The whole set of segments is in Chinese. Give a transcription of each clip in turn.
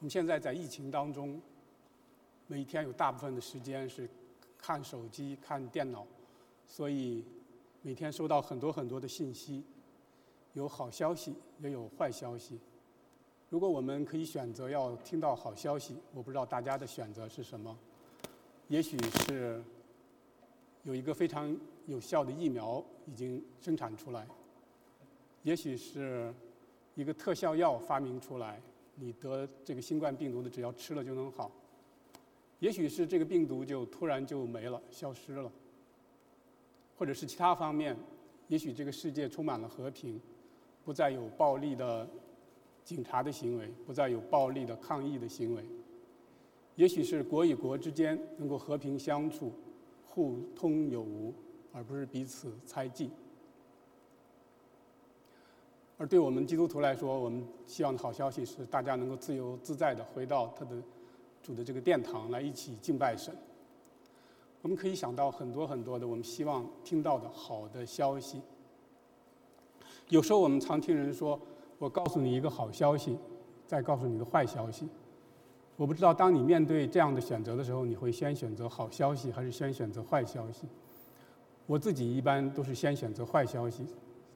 我们现在在疫情当中，每天有大部分的时间是看手机、看电脑，所以每天收到很多很多的信息，有好消息，也有坏消息。如果我们可以选择要听到好消息，我不知道大家的选择是什么。也许是有一个非常有效的疫苗已经生产出来，也许是一个特效药发明出来。你得这个新冠病毒的，只要吃了就能好。也许是这个病毒就突然就没了、消失了，或者是其他方面，也许这个世界充满了和平，不再有暴力的警察的行为，不再有暴力的抗议的行为。也许是国与国之间能够和平相处、互通有无，而不是彼此猜忌。而对我们基督徒来说，我们希望的好消息是，大家能够自由自在的回到他的主的这个殿堂来一起敬拜神。我们可以想到很多很多的我们希望听到的好的消息。有时候我们常听人说：“我告诉你一个好消息，再告诉你一个坏消息。”我不知道当你面对这样的选择的时候，你会先选择好消息，还是先选择坏消息？我自己一般都是先选择坏消息。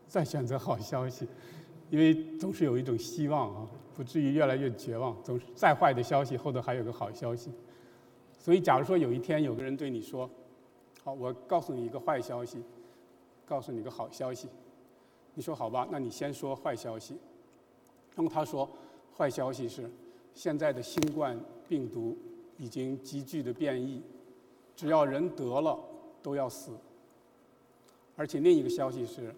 再选择好消息，因为总是有一种希望啊，不至于越来越绝望。总是再坏的消息后头还有个好消息，所以假如说有一天有个人对你说：“好，我告诉你一个坏消息，告诉你个好消息。”你说好吧，那你先说坏消息。那么他说：“坏消息是现在的新冠病毒已经急剧的变异，只要人得了都要死。”而且另一个消息是。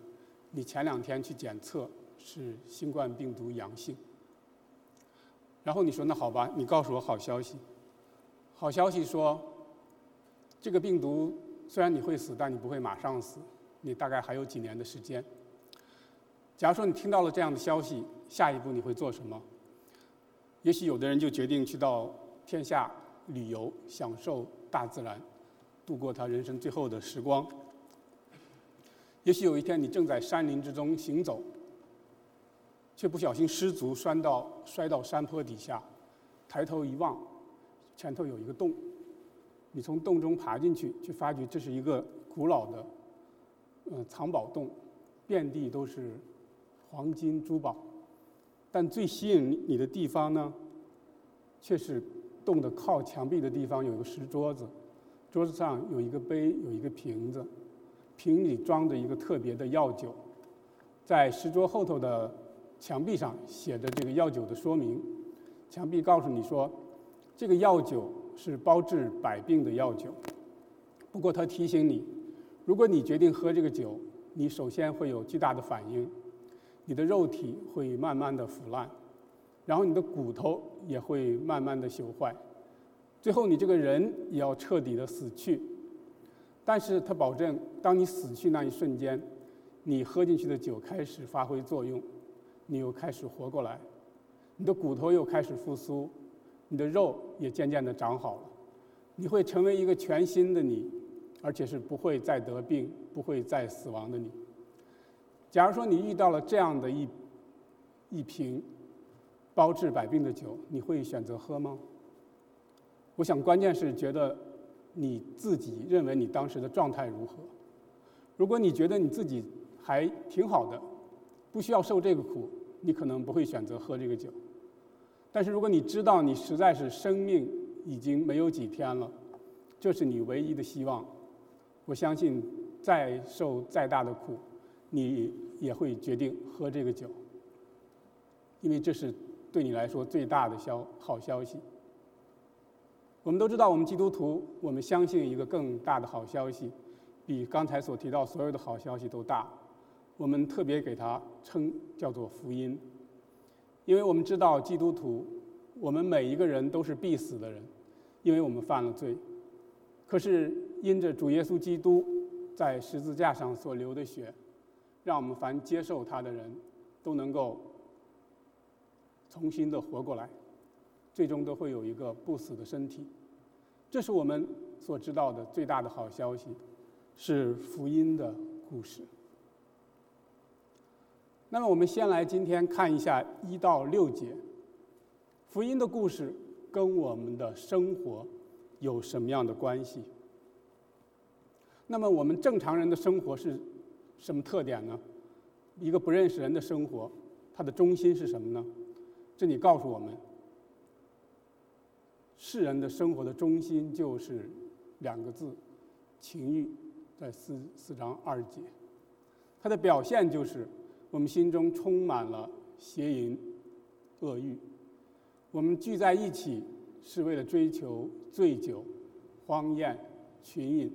你前两天去检测是新冠病毒阳性，然后你说那好吧，你告诉我好消息。好消息说，这个病毒虽然你会死，但你不会马上死，你大概还有几年的时间。假如说你听到了这样的消息，下一步你会做什么？也许有的人就决定去到天下旅游，享受大自然，度过他人生最后的时光。也许有一天你正在山林之中行走，却不小心失足摔到摔到山坡底下，抬头一望，前头有一个洞，你从洞中爬进去，却发觉这是一个古老的，呃藏宝洞，遍地都是黄金珠宝，但最吸引你的地方呢，却是洞的靠墙壁的地方有一个石桌子，桌子上有一个杯，有一个瓶子。瓶里装着一个特别的药酒，在石桌后头的墙壁上写着这个药酒的说明。墙壁告诉你说，这个药酒是包治百病的药酒。不过他提醒你，如果你决定喝这个酒，你首先会有巨大的反应，你的肉体会慢慢的腐烂，然后你的骨头也会慢慢的朽坏，最后你这个人也要彻底的死去。但是他保证，当你死去那一瞬间，你喝进去的酒开始发挥作用，你又开始活过来，你的骨头又开始复苏，你的肉也渐渐的长好了，你会成为一个全新的你，而且是不会再得病、不会再死亡的你。假如说你遇到了这样的一一瓶包治百病的酒，你会选择喝吗？我想关键是觉得。你自己认为你当时的状态如何？如果你觉得你自己还挺好的，不需要受这个苦，你可能不会选择喝这个酒。但是如果你知道你实在是生命已经没有几天了，这是你唯一的希望，我相信再受再大的苦，你也会决定喝这个酒，因为这是对你来说最大的消好消息。我们都知道，我们基督徒，我们相信一个更大的好消息，比刚才所提到所有的好消息都大。我们特别给它称叫做福音，因为我们知道基督徒，我们每一个人都是必死的人，因为我们犯了罪。可是因着主耶稣基督在十字架上所流的血，让我们凡接受他的人都能够重新的活过来。最终都会有一个不死的身体，这是我们所知道的最大的好消息，是福音的故事。那么我们先来今天看一下一到六节。福音的故事跟我们的生活有什么样的关系？那么我们正常人的生活是什么特点呢？一个不认识人的生活，它的中心是什么呢？这里告诉我们，世人的生活的中心就是两个字：情欲，在四四章二节。它的表现就是我们心中充满了邪淫、恶欲。我们聚在一起是为了追求醉酒、荒宴、群饮。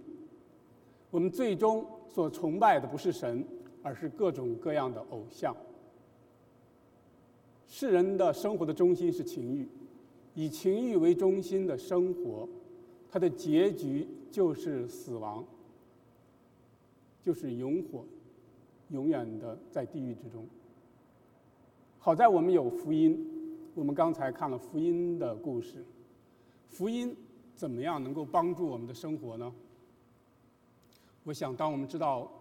我们最终所崇拜的不是神，而是各种各样的偶像。世人的生活的中心是情欲，以情欲为中心的生活，它的结局就是死亡，就是永火，永远的在地狱之中。好在我们有福音，我们刚才看了福音的故事，福音怎么样能够帮助我们的生活呢？我想，当我们知道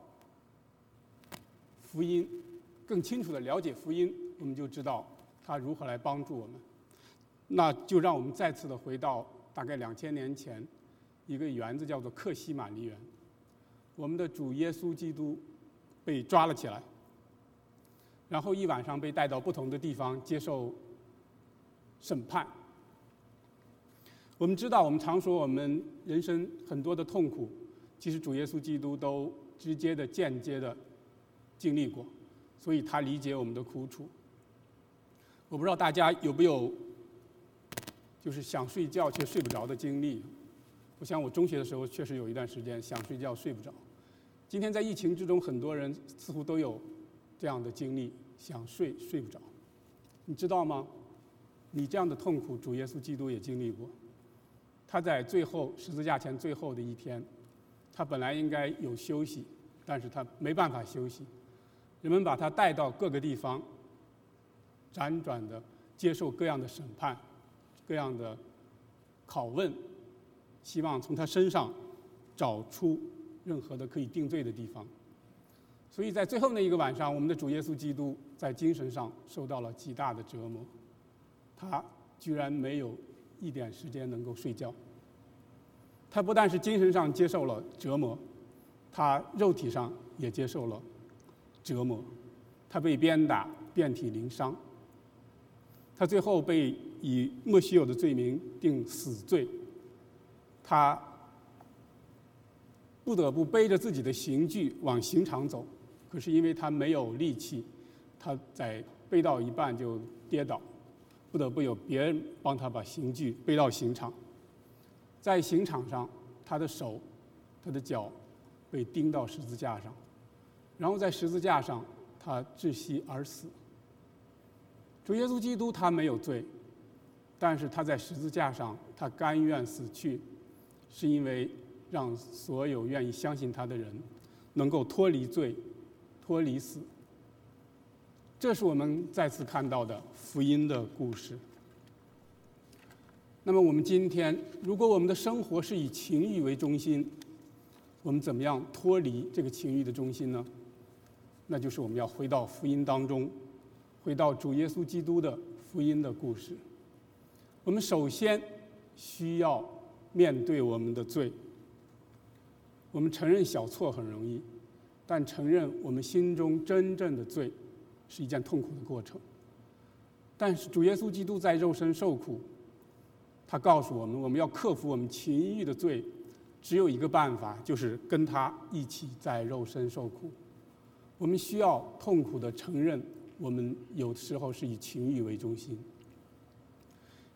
福音，更清楚的了解福音，我们就知道它如何来帮助我们。那就让我们再次的回到大概两千年前，一个园子叫做克西玛尼园。我们的主耶稣基督被抓了起来，然后一晚上被带到不同的地方接受审判。我们知道，我们常说我们人生很多的痛苦。其实主耶稣基督都直接的、间接的经历过，所以他理解我们的苦楚。我不知道大家有没有，就是想睡觉却睡不着的经历。我想我中学的时候确实有一段时间想睡觉睡不着。今天在疫情之中，很多人似乎都有这样的经历，想睡睡不着。你知道吗？你这样的痛苦，主耶稣基督也经历过。他在最后十字架前最后的一天。他本来应该有休息，但是他没办法休息。人们把他带到各个地方，辗转的接受各样的审判、各样的拷问，希望从他身上找出任何的可以定罪的地方。所以在最后那一个晚上，我们的主耶稣基督在精神上受到了极大的折磨，他居然没有一点时间能够睡觉。他不但是精神上接受了折磨，他肉体上也接受了折磨，他被鞭打，遍体鳞伤。他最后被以莫须有的罪名定死罪，他不得不背着自己的刑具往刑场走，可是因为他没有力气，他在背到一半就跌倒，不得不有别人帮他把刑具背到刑场。在刑场上，他的手、他的脚被钉到十字架上，然后在十字架上，他窒息而死。主耶稣基督他没有罪，但是他在十字架上，他甘愿死去，是因为让所有愿意相信他的人能够脱离罪、脱离死。这是我们再次看到的福音的故事。那么我们今天，如果我们的生活是以情欲为中心，我们怎么样脱离这个情欲的中心呢？那就是我们要回到福音当中，回到主耶稣基督的福音的故事。我们首先需要面对我们的罪。我们承认小错很容易，但承认我们心中真正的罪是一件痛苦的过程。但是主耶稣基督在肉身受苦。他告诉我们，我们要克服我们情欲的罪，只有一个办法，就是跟他一起在肉身受苦。我们需要痛苦的承认，我们有的时候是以情欲为中心。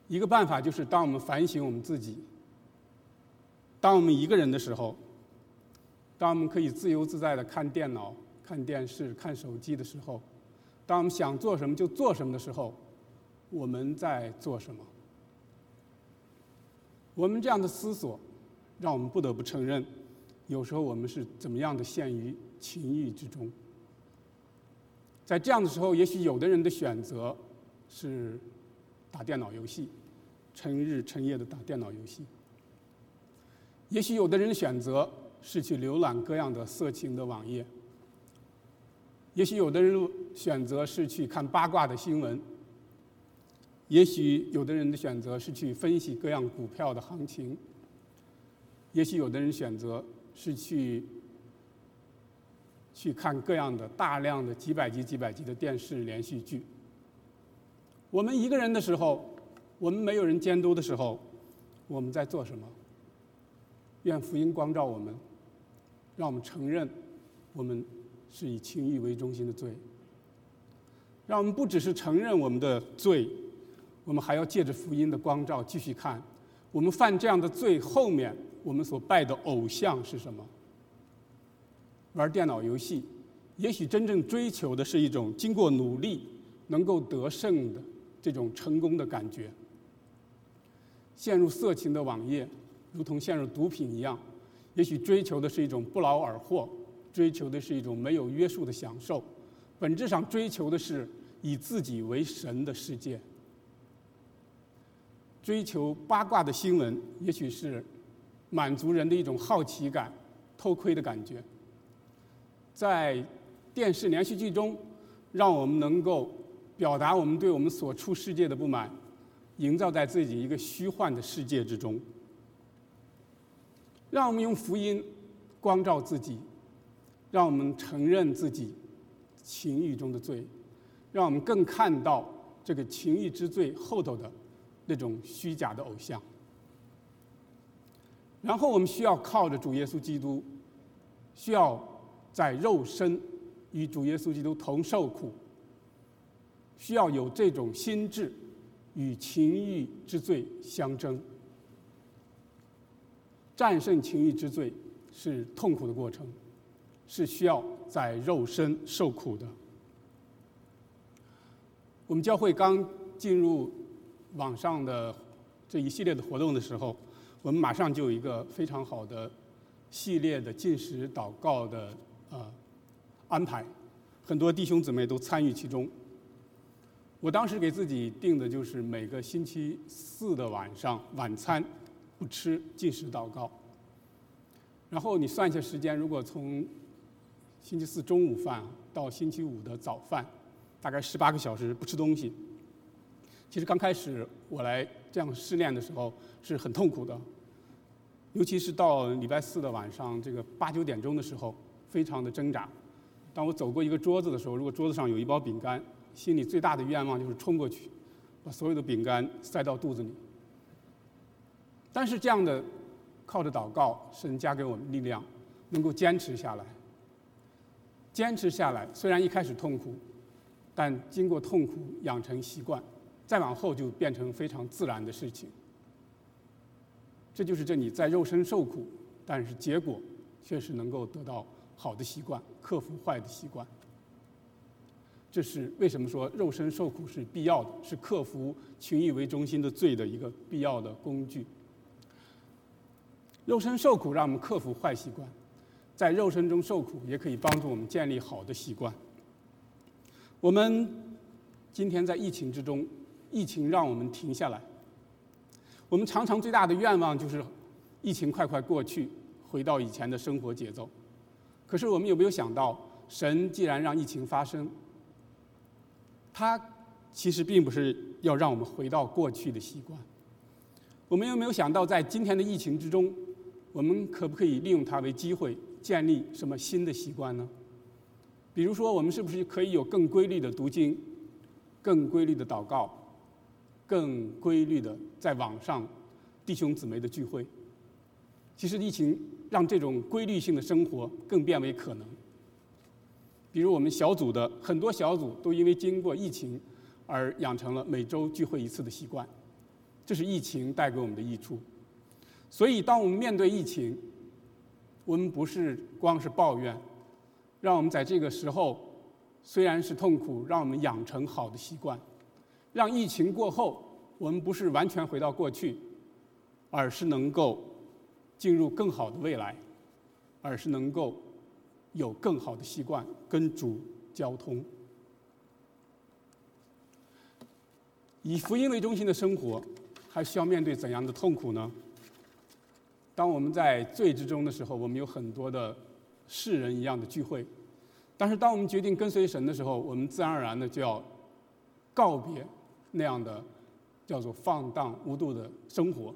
一个办法就是，当我们反省我们自己，当我们一个人的时候，当我们可以自由自在的看电脑、看电视、看手机的时候，当我们想做什么就做什么的时候，我们在做什么？我们这样的思索，让我们不得不承认，有时候我们是怎么样的陷于情欲之中。在这样的时候，也许有的人的选择是打电脑游戏，成日成夜的打电脑游戏；也许有的人选择是去浏览各样的色情的网页；也许有的人选择是去看八卦的新闻；也许有的人的选择是去分析各样股票的行情，也许有的人选择是去去看各样的大量的几百集、几百集的电视连续剧。我们一个人的时候，我们没有人监督的时候，我们在做什么？愿福音光照我们，让我们承认我们是以情欲为中心的罪，让我们不只是承认我们的罪。我们还要借着福音的光照继续看，我们犯这样的罪后面，我们所拜的偶像是什么？玩电脑游戏，也许真正追求的是一种经过努力能够得胜的这种成功的感觉。陷入色情的网页，如同陷入毒品一样，也许追求的是一种不劳而获，追求的是一种没有约束的享受，本质上追求的是以自己为神的世界。追求八卦的新闻，也许是满足人的一种好奇感、偷窥的感觉。在电视连续剧中，让我们能够表达我们对我们所处世界的不满，营造在自己一个虚幻的世界之中。让我们用福音光照自己，让我们承认自己情欲中的罪，让我们更看到这个情欲之罪后头的。那种虚假的偶像，然后我们需要靠着主耶稣基督，需要在肉身与主耶稣基督同受苦，需要有这种心智与情欲之罪相争，战胜情欲之罪是痛苦的过程，是需要在肉身受苦的。我们教会刚进入。网上的这一系列的活动的时候，我们马上就有一个非常好的系列的进食祷告的呃安排，很多弟兄姊妹都参与其中。我当时给自己定的就是每个星期四的晚上晚餐不吃进食祷告。然后你算一下时间，如果从星期四中午饭到星期五的早饭，大概十八个小时不吃东西。其实刚开始我来这样试炼的时候是很痛苦的，尤其是到礼拜四的晚上这个八九点钟的时候，非常的挣扎。当我走过一个桌子的时候，如果桌子上有一包饼干，心里最大的愿望就是冲过去，把所有的饼干塞到肚子里。但是这样的靠着祷告，神加给我们力量，能够坚持下来。坚持下来，虽然一开始痛苦，但经过痛苦养成习惯。再往后就变成非常自然的事情，这就是这你在肉身受苦，但是结果确实能够得到好的习惯，克服坏的习惯。这是为什么说肉身受苦是必要的，是克服情欲为中心的罪的一个必要的工具。肉身受苦让我们克服坏习惯，在肉身中受苦也可以帮助我们建立好的习惯。我们今天在疫情之中。疫情让我们停下来。我们常常最大的愿望就是疫情快快过去，回到以前的生活节奏。可是我们有没有想到，神既然让疫情发生，他其实并不是要让我们回到过去的习惯。我们有没有想到，在今天的疫情之中，我们可不可以利用它为机会，建立什么新的习惯呢？比如说，我们是不是可以有更规律的读经，更规律的祷告？更规律的在网上弟兄姊妹的聚会，其实疫情让这种规律性的生活更变为可能。比如我们小组的很多小组都因为经过疫情而养成了每周聚会一次的习惯，这是疫情带给我们的益处。所以，当我们面对疫情，我们不是光是抱怨，让我们在这个时候虽然是痛苦，让我们养成好的习惯。让疫情过后，我们不是完全回到过去，而是能够进入更好的未来，而是能够有更好的习惯跟主交通。以福音为中心的生活，还需要面对怎样的痛苦呢？当我们在罪之中的时候，我们有很多的世人一样的聚会；但是当我们决定跟随神的时候，我们自然而然的就要告别。那样的叫做放荡无度的生活。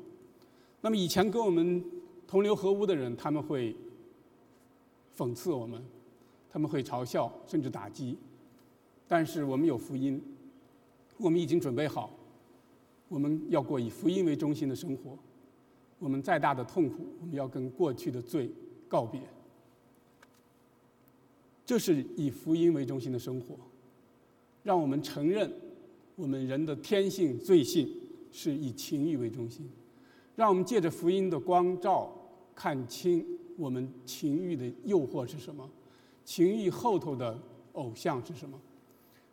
那么以前跟我们同流合污的人，他们会讽刺我们，他们会嘲笑，甚至打击。但是我们有福音，我们已经准备好，我们要过以福音为中心的生活。我们再大的痛苦，我们要跟过去的罪告别。这是以福音为中心的生活，让我们承认我们人的天性罪性是以情欲为中心，让我们借着福音的光照，看清我们情欲的诱惑是什么，情欲后头的偶像是什么，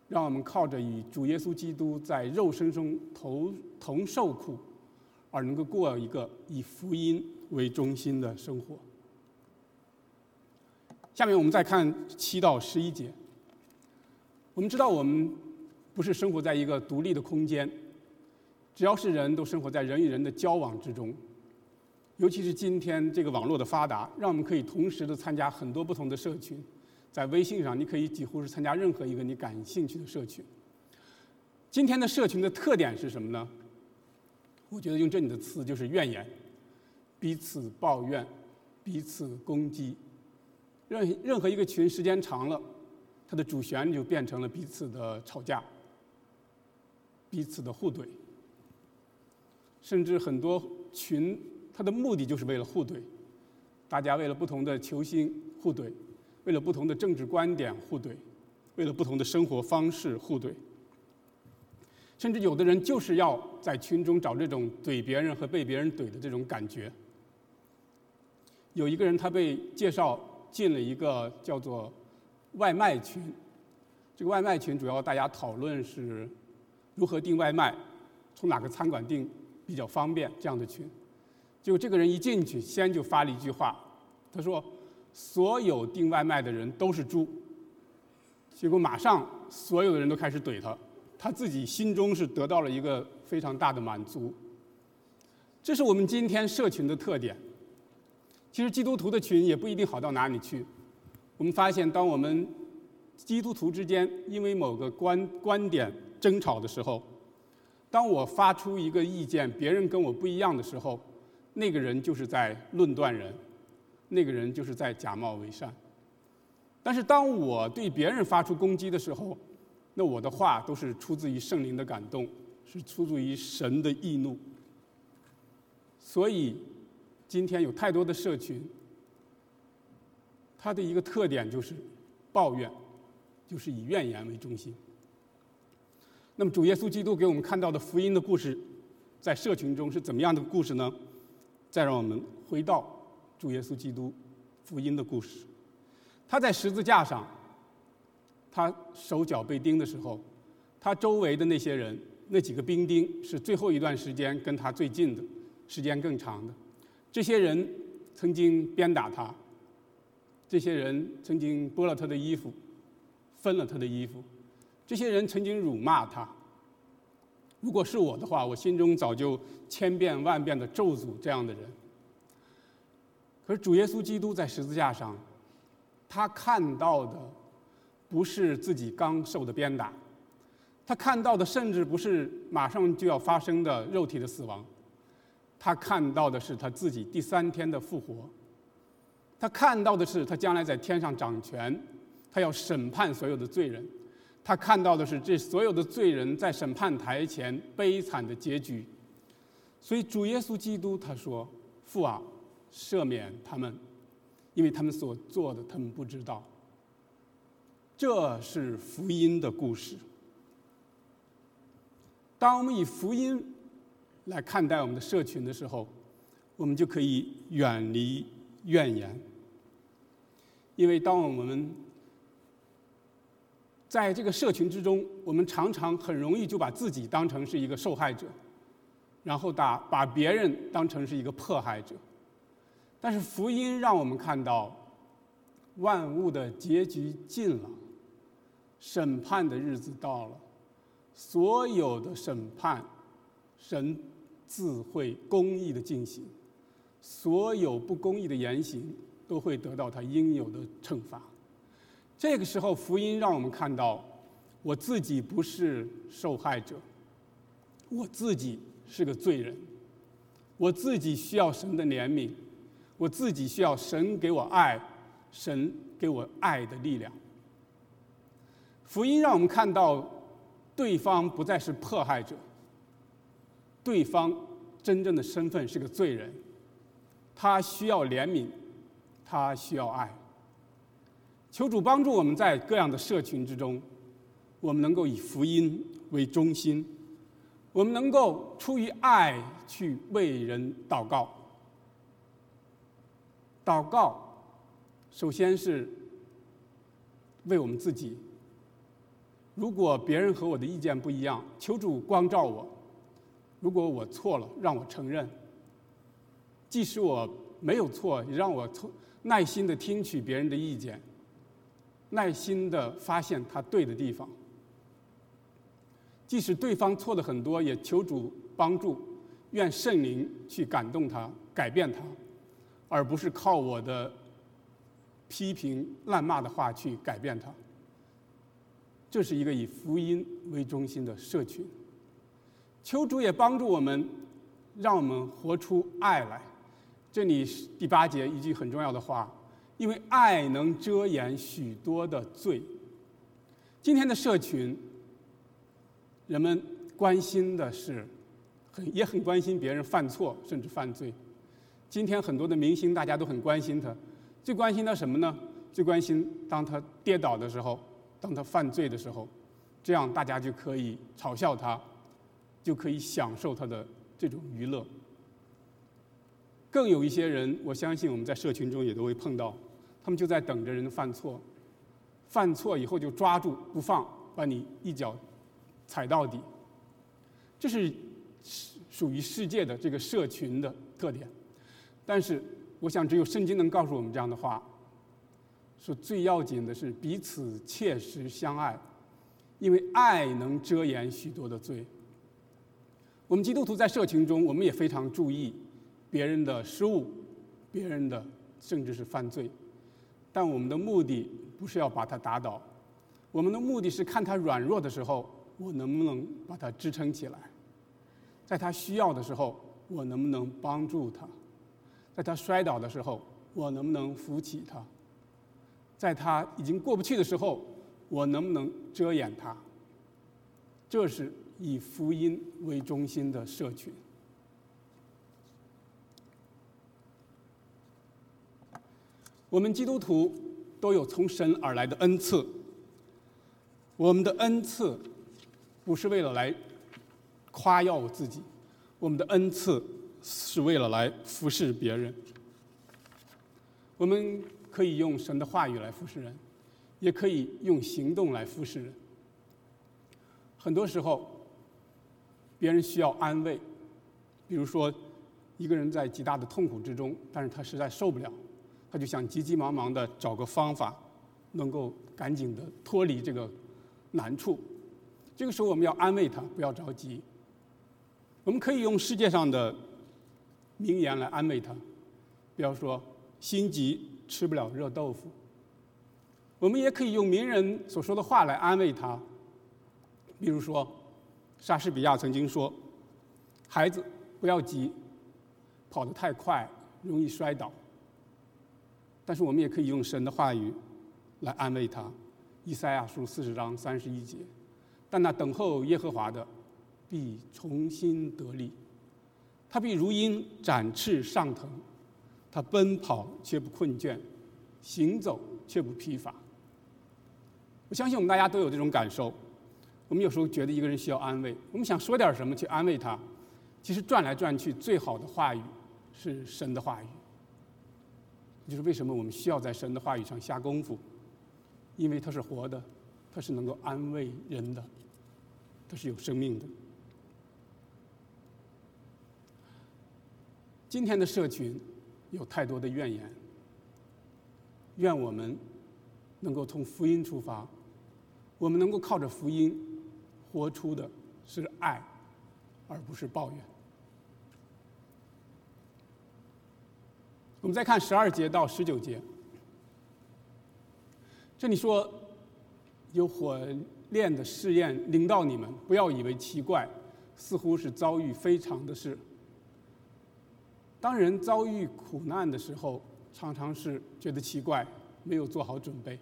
让我们靠着与主耶稣基督在肉身中同同受苦。而能够过一个以福音为中心的生活。下面我们再看七到十一节。我们知道，我们不是生活在一个独立的空间，只要是人都生活在人与人的交往之中。尤其是今天这个网络的发达，让我们可以同时的参加很多不同的社群。在微信上，你可以几乎是参加任何一个你感兴趣的社群。今天的社群的特点是什么呢？我觉得用这里的词就是怨言，彼此抱怨，彼此攻击。任任何一个群时间长了，它的主旋律就变成了彼此的吵架，彼此的互怼。甚至很多群，它的目的就是为了互怼，大家为了不同的球星互怼，为了不同的政治观点互怼，为了不同的生活方式互怼。甚至有的人就是要在群中找这种怼别人和被别人怼的这种感觉。有一个人他被介绍进了一个叫做外卖群，这个外卖群主要大家讨论是如何订外卖，从哪个餐馆订比较方便这样的群。就这个人一进去，先就发了一句话，他说：“所有订外卖的人都是猪。”结果马上所有的人都开始怼他。他自己心中是得到了一个非常大的满足。这是我们今天社群的特点。其实基督徒的群也不一定好到哪里去。我们发现，当我们基督徒之间因为某个观观点争吵的时候，当我发出一个意见，别人跟我不一样的时候，那个人就是在论断人，那个人就是在假冒伪善。但是当我对别人发出攻击的时候，那我的话都是出自于圣灵的感动，是出自于神的易怒。所以，今天有太多的社群，它的一个特点就是抱怨，就是以怨言为中心。那么，主耶稣基督给我们看到的福音的故事，在社群中是怎么样的故事呢？再让我们回到主耶稣基督福音的故事，他在十字架上。他手脚被钉的时候，他周围的那些人，那几个兵丁是最后一段时间跟他最近的，时间更长的。这些人曾经鞭打他，这些人曾经剥了他的衣服，分了他的衣服，这些人曾经辱骂他。如果是我的话，我心中早就千变万变的咒诅这样的人。可是主耶稣基督在十字架上，他看到的。不是自己刚受的鞭打，他看到的甚至不是马上就要发生的肉体的死亡，他看到的是他自己第三天的复活，他看到的是他将来在天上掌权，他要审判所有的罪人，他看到的是这所有的罪人在审判台前悲惨的结局，所以主耶稣基督他说：“父啊，赦免他们，因为他们所做的他们不知道。”这是福音的故事。当我们以福音来看待我们的社群的时候，我们就可以远离怨言。因为当我们在这个社群之中，我们常常很容易就把自己当成是一个受害者，然后打把别人当成是一个迫害者。但是福音让我们看到，万物的结局近了。审判的日子到了，所有的审判，神自会公义的进行，所有不公义的言行都会得到他应有的惩罚。这个时候，福音让我们看到，我自己不是受害者，我自己是个罪人，我自己需要神的怜悯，我自己需要神给我爱，神给我爱的力量。福音让我们看到，对方不再是迫害者，对方真正的身份是个罪人，他需要怜悯，他需要爱。求主帮助我们在各样的社群之中，我们能够以福音为中心，我们能够出于爱去为人祷告。祷告，首先是为我们自己。如果别人和我的意见不一样，求主光照我。如果我错了，让我承认。即使我没有错，也让我耐心的听取别人的意见。耐心的发现他对的地方，即使对方错的很多，也求主帮助，愿圣灵去感动他、改变他，而不是靠我的批评、谩骂的话去改变他。这是一个以福音为中心的社群。求主也帮助我们，让我们活出爱来。这里第八节一句很重要的话。因为爱能遮掩许多的罪。今天的社群，人们关心的是，很也很关心别人犯错甚至犯罪。今天很多的明星，大家都很关心他，最关心他什么呢？最关心当他跌倒的时候，当他犯罪的时候，这样大家就可以嘲笑他，就可以享受他的这种娱乐。更有一些人，我相信我们在社群中也都会碰到。他们就在等着人犯错，犯错以后就抓住不放，把你一脚踩到底。这是属于世界的这个社群的特点。但是，我想只有圣经能告诉我们这样的话：说最要紧的是彼此切实相爱，因为爱能遮掩许多的罪。我们基督徒在社群中，我们也非常注意别人的失误，别人的甚至是犯罪。但我们的目的不是要把他打倒，我们的目的是看他软弱的时候，我能不能把他支撑起来；在他需要的时候，我能不能帮助他；在他摔倒的时候，我能不能扶起他；在他已经过不去的时候，我能不能遮掩他？这是以福音为中心的社群。我们基督徒都有从神而来的恩赐。我们的恩赐不是为了来夸耀我自己，我们的恩赐是为了来服侍别人。我们可以用神的话语来服侍人，也可以用行动来服侍人。很多时候，别人需要安慰，比如说一个人在极大的痛苦之中，但是他实在受不了。他就想急急忙忙的找个方法，能够赶紧的脱离这个难处。这个时候我们要安慰他，不要着急。我们可以用世界上的名言来安慰他，比方说“心急吃不了热豆腐”。我们也可以用名人所说的话来安慰他，比如说莎士比亚曾经说：“孩子，不要急，跑得太快容易摔倒。”但是我们也可以用神的话语来安慰他，《以赛亚书》四十章三十一节。但那等候耶和华的，必重新得力，他必如鹰展翅上腾，他奔跑却不困倦，行走却不疲乏。我相信我们大家都有这种感受。我们有时候觉得一个人需要安慰，我们想说点什么去安慰他，其实转来转去，最好的话语是神的话语。就是为什么我们需要在神的话语上下功夫，因为它是活的，它是能够安慰人的，它是有生命的。今天的社群有太多的怨言，愿我们能够从福音出发，我们能够靠着福音活出的是爱，而不是抱怨。我们再看十二节到十九节，这里说有火炼的试验临到你们，不要以为奇怪，似乎是遭遇非常的事。当人遭遇苦难的时候，常常是觉得奇怪，没有做好准备。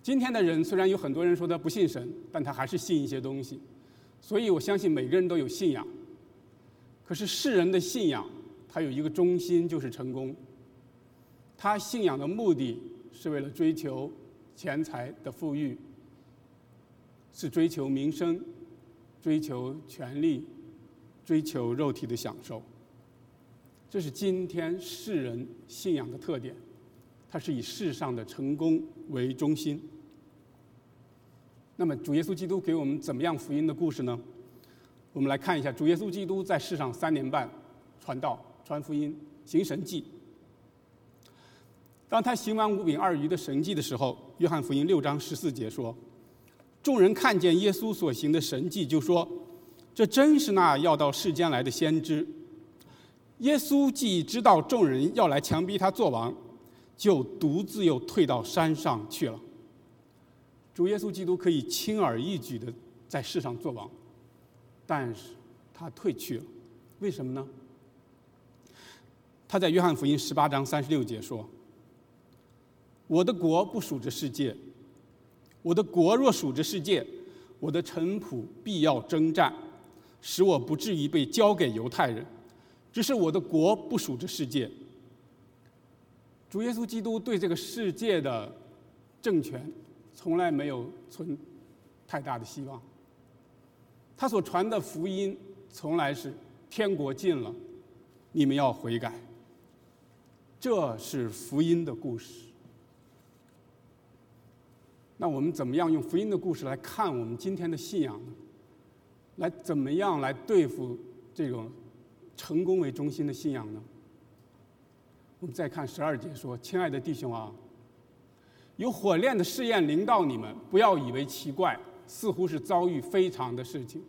今天的人虽然有很多人说他不信神，但他还是信一些东西，所以我相信每个人都有信仰。可是世人的信仰，他有一个中心，就是成功。他信仰的目的是为了追求钱财的富裕。是追求名声，追求权力，追求肉体的享受。这是今天世人信仰的特点，它是以世上的成功为中心。那么主耶稣基督给我们怎么样福音的故事呢？我们来看一下主耶稣基督在世上三年半传道、传福音、行神迹。当他行完五饼二鱼的神迹的时候，约翰福音六章十四节说。众人看见耶稣所行的神迹，就说：“这真是那要到世间来的先知。”耶稣既知道众人要来强逼他做王，就独自又退到山上去了。主耶稣基督可以轻而易举的在世上做王，但是他退去了，为什么呢？他在约翰福音十八章三十六节说：“我的国不属这世界。”我的国若属这世界，我的臣仆必要征战，使我不至于被交给犹太人。只是我的国不属这世界。主耶稣基督对这个世界的政权从来没有存太大的希望。他所传的福音从来是天国近了，你们要悔改。这是福音的故事。那我们怎么样用福音的故事来看我们今天的信仰呢？来怎么样来对付这种成功为中心的信仰呢？我们再看十二节说：“亲爱的弟兄啊，有火炼的试验临到你们，不要以为奇怪，似乎是遭遇非常的事情。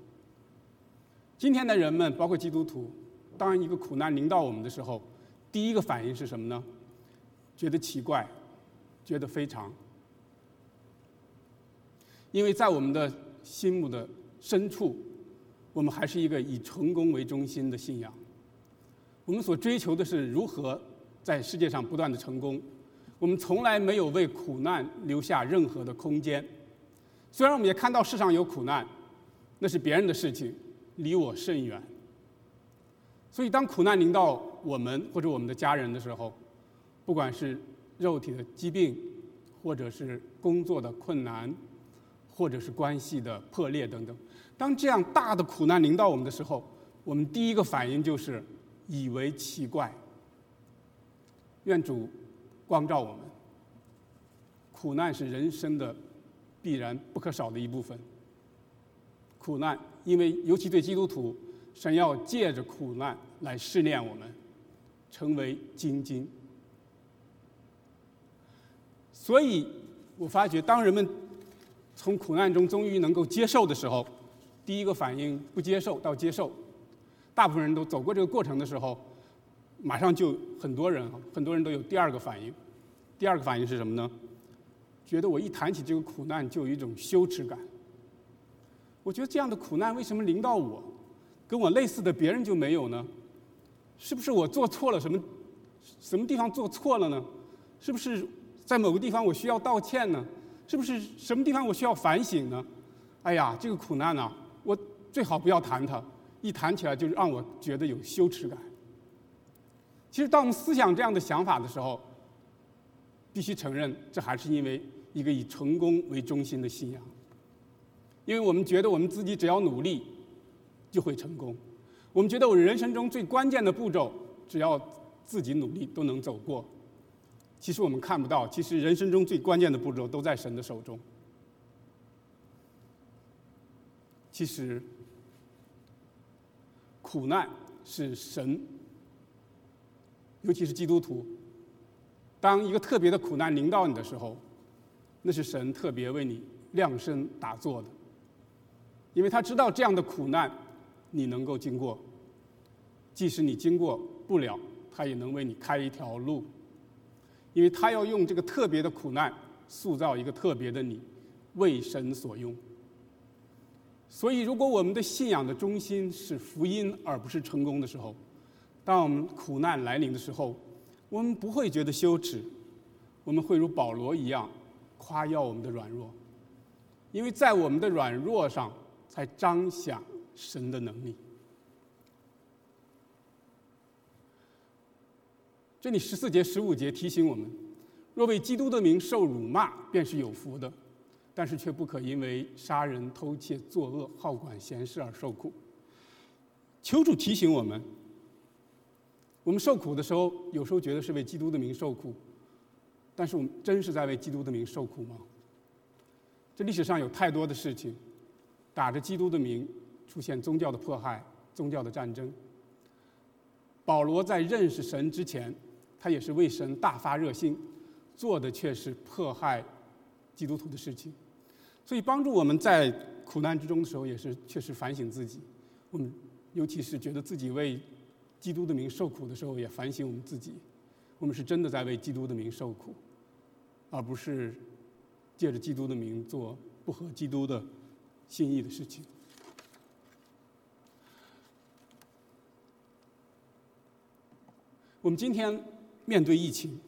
今天的人们，包括基督徒，当一个苦难临到我们的时候，第一个反应是什么呢？觉得奇怪，觉得非常。”因为在我们的心目的深处，我们还是一个以成功为中心的信仰。我们所追求的是如何在世界上不断的成功。我们从来没有为苦难留下任何的空间。虽然我们也看到世上有苦难，那是别人的事情，离我甚远。所以，当苦难临到我们或者我们的家人的时候，不管是肉体的疾病，或者是工作的困难，或者是关系的破裂等等，当这样大的苦难临到我们的时候，我们第一个反应就是以为奇怪。愿主光照我们，苦难是人生的必然不可少的一部分。苦难，因为尤其对基督徒，神要借着苦难来试炼我们，成为精金。所以我发觉，当人们从苦难中终于能够接受的时候，第一个反应不接受到接受，大部分人都走过这个过程的时候，马上就很多人很多人都有第二个反应，第二个反应是什么呢？觉得我一谈起这个苦难就有一种羞耻感。我觉得这样的苦难为什么临到我，跟我类似的别人就没有呢？是不是我做错了什么，什么地方做错了呢？是不是在某个地方我需要道歉呢？是不是什么地方我需要反省呢？哎呀，这个苦难呢，我最好不要谈它，一谈起来就让我觉得有羞耻感。其实，当我们思想这样的想法的时候，必须承认，这还是因为一个以成功为中心的信仰。因为我们觉得我们自己只要努力就会成功，我们觉得我人生中最关键的步骤，只要自己努力都能走过。其实我们看不到，其实人生中最关键的步骤都在神的手中。其实，苦难是神，尤其是基督徒，当一个特别的苦难临到你的时候，那是神特别为你量身打造的，因为他知道这样的苦难你能够经过，即使你经过不了，他也能为你开一条路。因为他要用这个特别的苦难塑造一个特别的你，为神所用。所以，如果我们的信仰的中心是福音而不是成功的时候，当我们苦难来临的时候，我们不会觉得羞耻，我们会如保罗一样夸耀我们的软弱，因为在我们的软弱上才彰显神的能力。这里十四节、十五节提醒我们：若为基督的名受辱骂，便是有福的。但是却不可因为杀人、偷窃、作恶、好管闲事而受苦。求主提醒我们：我们受苦的时候，有时候觉得是为基督的名受苦，但是我们真是在为基督的名受苦吗？这历史上有太多的事情，打着基督的名出现宗教的迫害、宗教的战争。保罗在认识神之前，他也是为神大发热心，做的却是迫害。基督徒的事情，所以帮助我们在苦难之中的时候，也是确实反省自己。我们尤其是觉得自己为基督的名受苦的时候，也反省我们自己：我们是真的在为基督的名受苦，而不是借着基督的名做不合基督的心意的事情。我们今天面对疫情。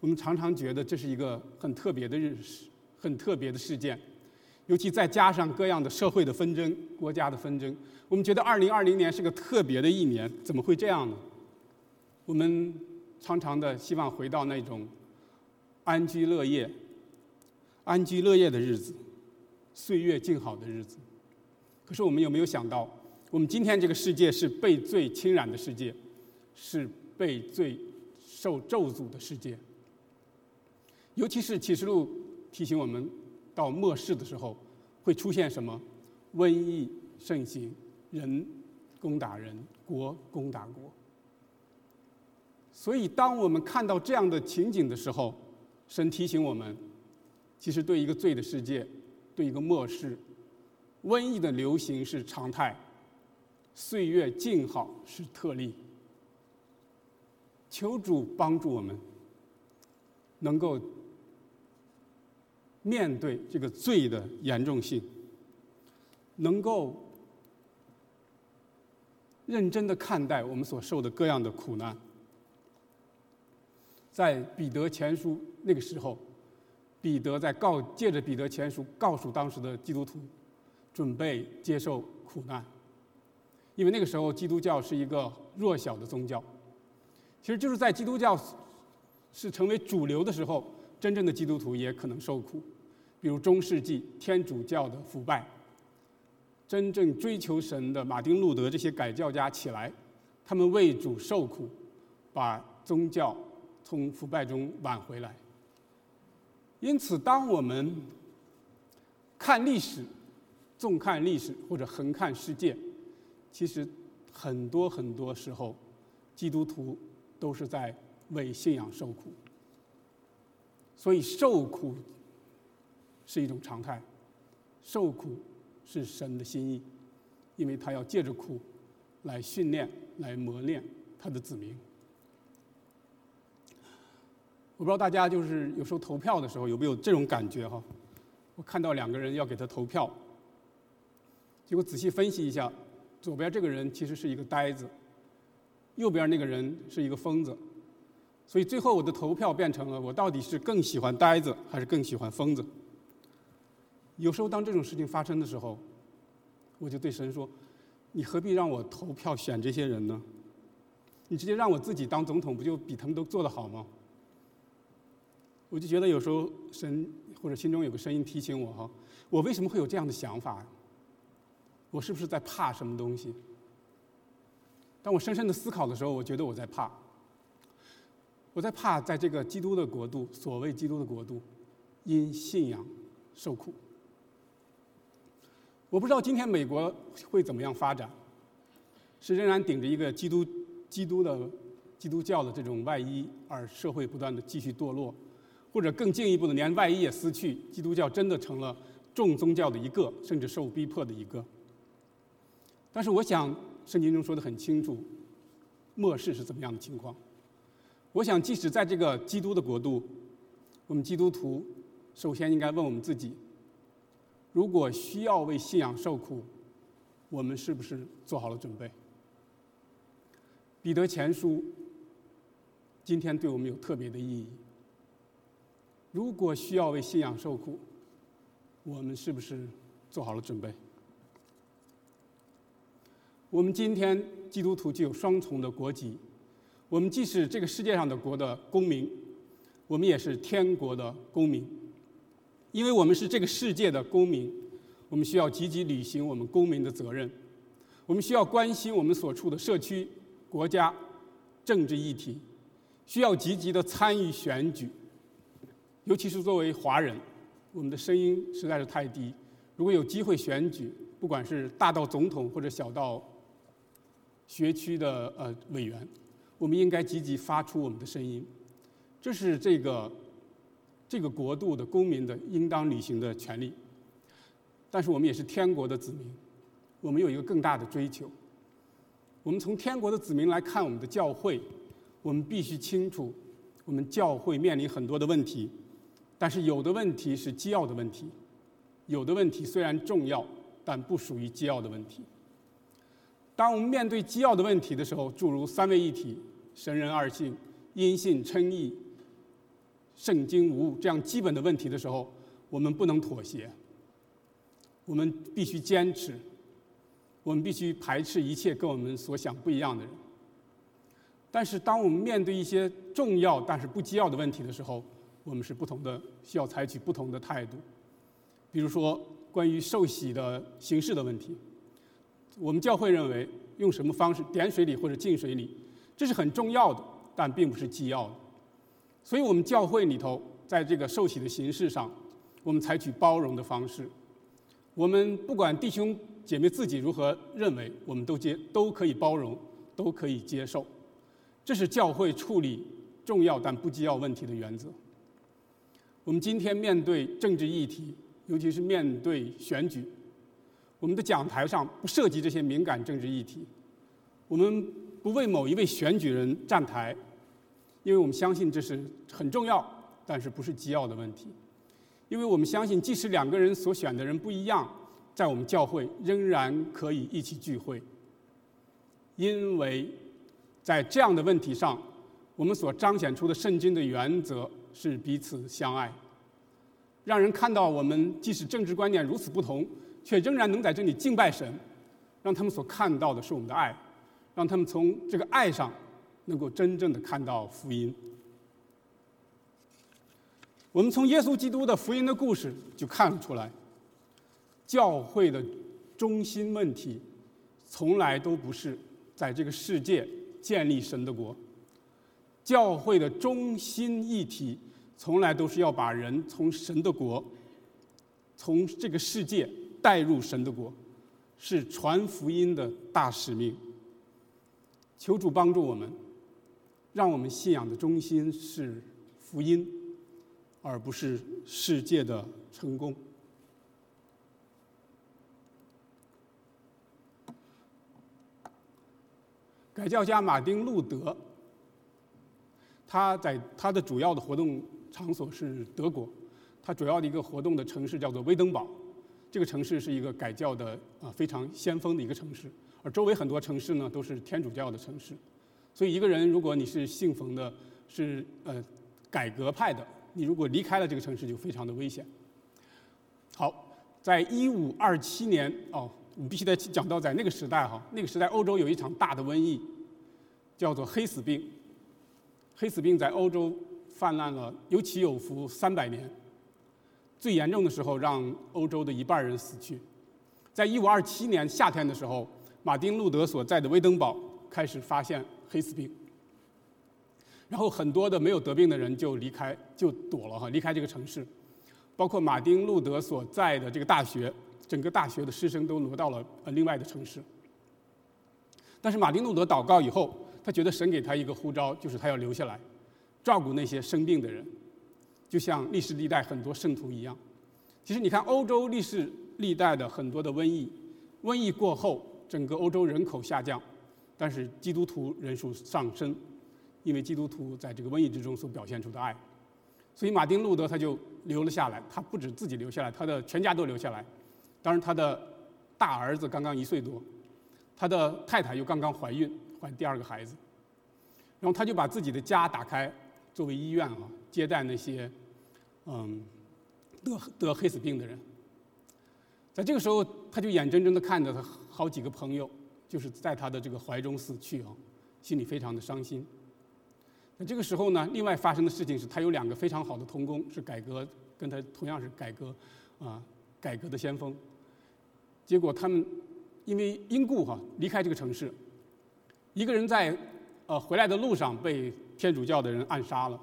我们常常觉得这是一个很特别的日子，很特别的事件，尤其再加上各样的社会的纷争、国家的纷争，我们觉得2020年是个特别的一年。怎么会这样呢？我们常常的希望回到那种安居乐业、安居乐业的日子、岁月静好的日子。可是我们有没有想到，我们今天这个世界是被罪侵染的世界，是被罪受咒诅的世界？尤其是启示录提醒我们，到末世的时候会出现什么？瘟疫盛行，人攻打人，国攻打国。所以，当我们看到这样的情景的时候，神提醒我们，其实对一个罪的世界，对一个末世，瘟疫的流行是常态，岁月静好是特例。求主帮助我们，能够。面对这个罪的严重性，能够认真的看待我们所受的各样的苦难。在彼得前书那个时候，彼得在告借着彼得前书告诉当时的基督徒，准备接受苦难，因为那个时候基督教是一个弱小的宗教。其实就是在基督教是成为主流的时候，真正的基督徒也可能受苦。比如中世纪天主教的腐败，真正追求神的马丁路德这些改教家起来，他们为主受苦，把宗教从腐败中挽回来。因此，当我们看历史，纵看历史或者横看世界，其实很多很多时候，基督徒都是在为信仰受苦。所以受苦。是一种常态，受苦是神的心意，因为他要借着苦来训练、来磨练他的子民。我不知道大家就是有时候投票的时候有没有这种感觉哈？我看到两个人要给他投票，结果仔细分析一下，左边这个人其实是一个呆子，右边那个人是一个疯子，所以最后我的投票变成了我到底是更喜欢呆子还是更喜欢疯子？有时候，当这种事情发生的时候，我就对神说：“你何必让我投票选这些人呢？你直接让我自己当总统，不就比他们都做得好吗？”我就觉得有时候神或者心中有个声音提醒我：“哈，我为什么会有这样的想法？我是不是在怕什么东西？”当我深深的思考的时候，我觉得我在怕。我在怕，在这个基督的国度，所谓基督的国度，因信仰受苦。我不知道今天美国会怎么样发展，是仍然顶着一个基督、基督的、基督教的这种外衣，而社会不断的继续堕落，或者更进一步的，连外衣也撕去，基督教真的成了众宗教的一个，甚至受逼迫的一个。但是我想，圣经中说的很清楚，末世是怎么样的情况？我想，即使在这个基督的国度，我们基督徒首先应该问我们自己。如果需要为信仰受苦，我们是不是做好了准备？彼得前书今天对我们有特别的意义。如果需要为信仰受苦，我们是不是做好了准备？我们今天基督徒具有双重的国籍，我们既是这个世界上的国的公民，我们也是天国的公民。因为我们是这个世界的公民，我们需要积极履行我们公民的责任。我们需要关心我们所处的社区、国家、政治议题，需要积极的参与选举。尤其是作为华人，我们的声音实在是太低。如果有机会选举，不管是大到总统或者小到学区的呃委员，我们应该积极发出我们的声音。这是这个这个国度的公民的应当履行的权利。但是我们也是天国的子民，我们有一个更大的追求。我们从天国的子民来看我们的教会，我们必须清楚，我们教会面临很多的问题。但是有的问题是基要的问题，有的问题虽然重要，但不属于基要的问题。当我们面对基要的问题的时候，诸如三位一体、神人二性、因信称义、圣经无误这样基本的问题的时候，我们不能妥协，我们必须坚持，我们必须排斥一切跟我们所想不一样的人。但是，当我们面对一些重要但是不基要的问题的时候，我们是不同的，需要采取不同的态度。比如说，关于受洗的形式的问题，我们教会认为用什么方式，点水礼或者浸水礼，这是很重要的，但并不是基要的。所以我们教会里头，在这个受洗的形式上，我们采取包容的方式。我们不管弟兄姐妹自己如何认为，我们都接都可以包容，都可以接受。这是教会处理重要但不基要问题的原则。我们今天面对政治议题，尤其是面对选举，我们的讲台上不涉及这些敏感政治议题。我们不为某一位选举人站台，因为我们相信这是很重要，但是不是机要的问题。因为我们相信，即使两个人所选的人不一样，在我们教会仍然可以一起聚会。因为在这样的问题上，我们所彰显出的圣经的原则。是彼此相爱，让人看到我们即使政治观念如此不同，却仍然能在这里敬拜神，让他们所看到的是我们的爱，让他们从这个爱上能够真正的看到福音。我们从耶稣基督的福音的故事就看了出来，教会的中心问题从来都不是在这个世界建立神的国。教会的中心议题，从来都是要把人从神的国，从这个世界带入神的国，是传福音的大使命。求主帮助我们，让我们信仰的中心是福音，而不是世界的成功。改教家马丁·路德。他在他的主要的活动场所是德国，他主要的一个活动的城市叫做威登堡，这个城市是一个改教的啊非常先锋的一个城市，而周围很多城市呢都是天主教的城市，所以一个人如果你是信奉的是呃改革派的，你如果离开了这个城市就非常的危险。好，在一五二七年哦，我们必须得讲到在那个时代哈，那个时代欧洲有一场大的瘟疫，叫做黑死病。黑死病在欧洲泛滥了有起有伏三百年，最严重的时候让欧洲的一半人死去。在一五二七年夏天的时候，马丁路德所在的威登堡开始发现黑死病，然后很多的没有得病的人就离开就躲了哈，离开这个城市，包括马丁路德所在的这个大学，整个大学的师生都挪到了呃另外的城市。但是马丁路德祷告以后。他觉得神给他一个呼召，就是他要留下来，照顾那些生病的人，就像历史历代很多圣徒一样。其实你看欧洲历史历代的很多的瘟疫，瘟疫过后，整个欧洲人口下降，但是基督徒人数上升，因为基督徒在这个瘟疫之中所表现出的爱。所以马丁路德他就留了下来，他不止自己留下来，他的全家都留下来，当然，他的大儿子刚刚一岁多，他的太太又刚刚怀孕，怀第二个孩子。然后他就把自己的家打开，作为医院啊，接待那些嗯得得黑死病的人。在这个时候，他就眼睁睁的看着他好几个朋友，就是在他的这个怀中死去啊，心里非常的伤心。那这个时候呢，另外发生的事情是他有两个非常好的同工，是改革跟他同样是改革啊改革的先锋。结果他们因为因故哈离开这个城市，一个人在。呃，回来的路上被天主教的人暗杀了。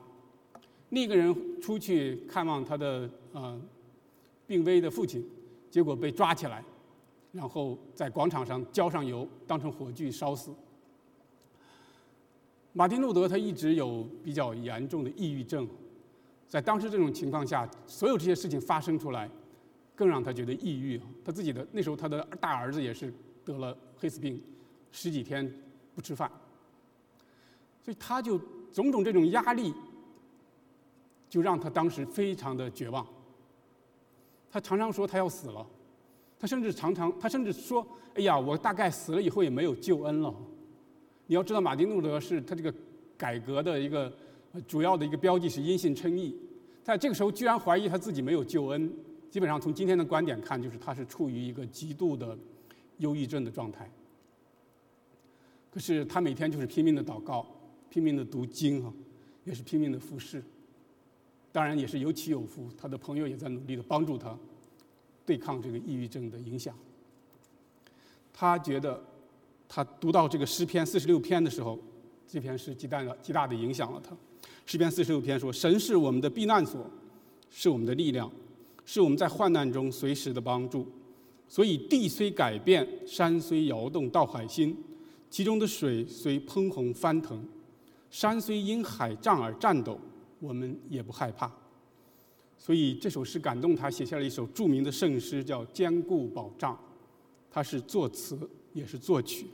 另一个人出去看望他的呃病危的父亲，结果被抓起来，然后在广场上浇上油，当成火炬烧死。马丁路德他一直有比较严重的抑郁症，在当时这种情况下，所有这些事情发生出来，更让他觉得抑郁。他自己的那时候他的大儿子也是得了黑死病，十几天不吃饭。所以他就种种这种压力，就让他当时非常的绝望。他常常说他要死了，他甚至常常他甚至说：“哎呀，我大概死了以后也没有救恩了。”你要知道，马丁路德是他这个改革的一个主要的一个标记是因信称义，在这个时候居然怀疑他自己没有救恩，基本上从今天的观点看，就是他是处于一个极度的忧郁症的状态。可是他每天就是拼命的祷告。拼命的读经啊，也是拼命的服侍。当然也是有起有伏，他的朋友也在努力的帮助他对抗这个抑郁症的影响。他觉得，他读到这个诗篇四十六篇的时候，这篇诗极大的极大的影响了他。诗篇四十六篇说：“神是我们的避难所，是我们的力量，是我们在患难中随时的帮助。所以地虽改变，山虽摇动，到海心，其中的水虽喷洪翻腾。”山虽因海涨而颤抖，我们也不害怕。所以这首诗感动他，写下了一首著名的圣诗，叫《坚固保障》。他是作词，也是作曲。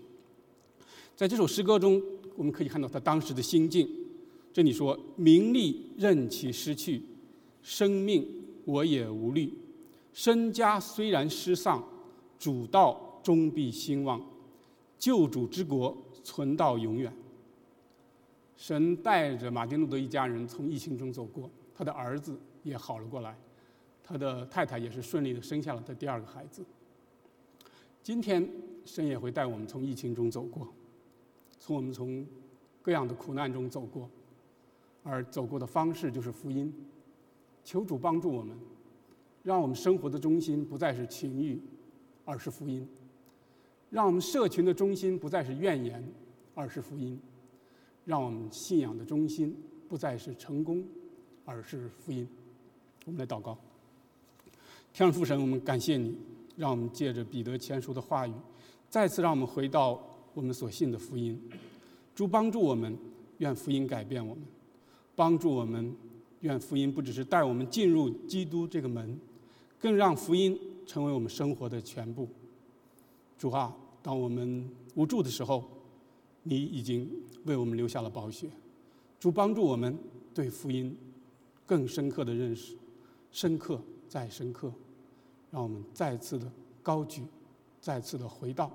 在这首诗歌中，我们可以看到他当时的心境。这里说：“名利任其失去，生命我也无虑。身家虽然失丧，主道终必兴旺。救主之国存到永远。”神带着马丁路德一家人从疫情中走过，他的儿子也好了过来，他的太太也是顺利的生下了他第二个孩子。今天神也会带我们从疫情中走过，从我们从各样的苦难中走过，而走过的方式就是福音。求主帮助我们，让我们生活的中心不再是情欲，而是福音；让我们社群的中心不再是怨言，而是福音。让我们信仰的中心不再是成功，而是福音。我们来祷告。天父神，我们感谢你，让我们借着彼得前书的话语，再次让我们回到我们所信的福音。主帮助我们，愿福音改变我们；帮助我们，愿福音不只是带我们进入基督这个门，更让福音成为我们生活的全部。主啊，当我们无助的时候，你已经为我们留下了宝血，主帮助我们对福音更深刻的认识，深刻再深刻，让我们再次的高举，再次的回到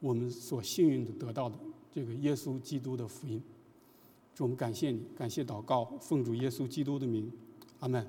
我们所幸运的得到的这个耶稣基督的福音。主，我们感谢你，感谢祷告，奉主耶稣基督的名，阿门。